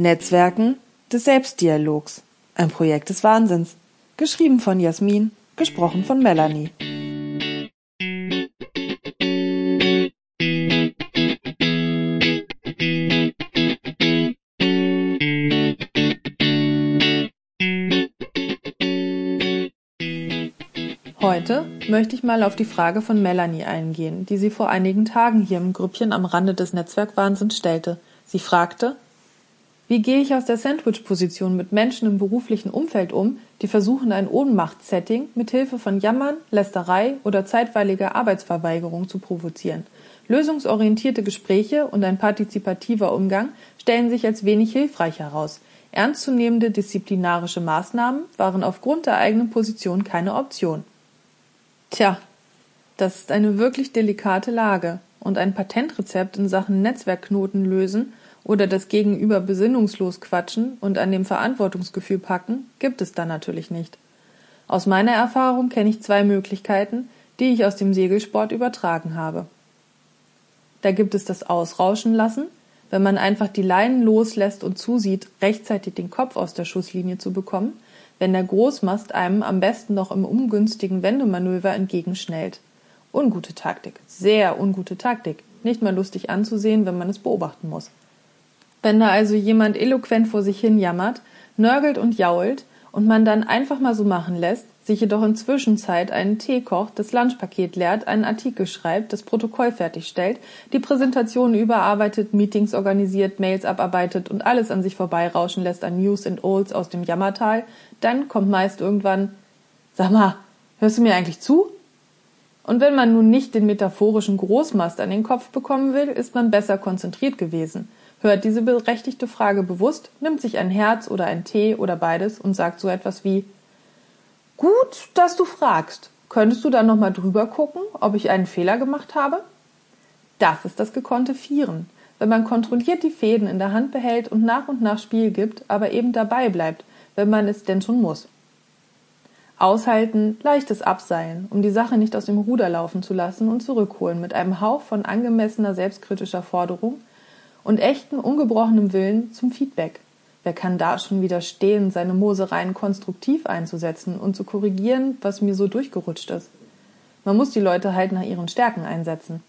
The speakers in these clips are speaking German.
Netzwerken des Selbstdialogs. Ein Projekt des Wahnsinns. Geschrieben von Jasmin, gesprochen von Melanie. Heute möchte ich mal auf die Frage von Melanie eingehen, die sie vor einigen Tagen hier im Grüppchen am Rande des Netzwerkwahnsinns stellte. Sie fragte, wie gehe ich aus der Sandwich-Position mit Menschen im beruflichen Umfeld um, die versuchen, ein Ohnmachtssetting mit Hilfe von Jammern, Lästerei oder zeitweiliger Arbeitsverweigerung zu provozieren? Lösungsorientierte Gespräche und ein partizipativer Umgang stellen sich als wenig hilfreich heraus. Ernstzunehmende disziplinarische Maßnahmen waren aufgrund der eigenen Position keine Option. Tja, das ist eine wirklich delikate Lage und ein Patentrezept in Sachen Netzwerkknoten lösen oder das Gegenüber besinnungslos quatschen und an dem Verantwortungsgefühl packen, gibt es da natürlich nicht. Aus meiner Erfahrung kenne ich zwei Möglichkeiten, die ich aus dem Segelsport übertragen habe. Da gibt es das Ausrauschen lassen, wenn man einfach die Leinen loslässt und zusieht, rechtzeitig den Kopf aus der Schusslinie zu bekommen, wenn der Großmast einem am besten noch im ungünstigen Wendemanöver entgegenschnellt. Ungute Taktik, sehr ungute Taktik, nicht mal lustig anzusehen, wenn man es beobachten muss. Wenn da also jemand eloquent vor sich hin jammert, nörgelt und jault und man dann einfach mal so machen lässt, sich jedoch in Zwischenzeit einen Tee kocht, das Lunchpaket leert, einen Artikel schreibt, das Protokoll fertigstellt, die Präsentation überarbeitet, Meetings organisiert, Mails abarbeitet und alles an sich vorbeirauschen lässt an News and Olds aus dem Jammertal, dann kommt meist irgendwann, sag mal, hörst du mir eigentlich zu? Und wenn man nun nicht den metaphorischen Großmast an den Kopf bekommen will, ist man besser konzentriert gewesen, hört diese berechtigte Frage bewusst, nimmt sich ein Herz oder ein Tee oder beides und sagt so etwas wie Gut, dass du fragst. Könntest du dann nochmal drüber gucken, ob ich einen Fehler gemacht habe? Das ist das gekonnte Vieren, wenn man kontrolliert die Fäden in der Hand behält und nach und nach Spiel gibt, aber eben dabei bleibt, wenn man es denn schon muss. Aushalten, leichtes Abseilen, um die Sache nicht aus dem Ruder laufen zu lassen und zurückholen mit einem Hauch von angemessener selbstkritischer Forderung und echten, ungebrochenem Willen zum Feedback. Wer kann da schon widerstehen, seine Mosereien konstruktiv einzusetzen und zu korrigieren, was mir so durchgerutscht ist? Man muss die Leute halt nach ihren Stärken einsetzen.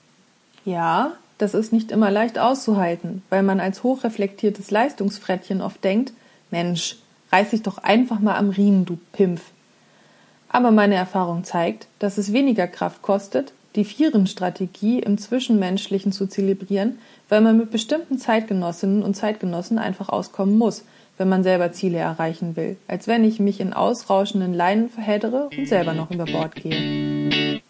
Ja, das ist nicht immer leicht auszuhalten, weil man als hochreflektiertes Leistungsfrettchen oft denkt, Mensch, reiß dich doch einfach mal am Riemen, du Pimpf. Aber meine Erfahrung zeigt, dass es weniger Kraft kostet, die Vieren-Strategie im Zwischenmenschlichen zu zelebrieren, weil man mit bestimmten Zeitgenossinnen und Zeitgenossen einfach auskommen muss, wenn man selber Ziele erreichen will, als wenn ich mich in ausrauschenden Leinen verheddere und selber noch über Bord gehe.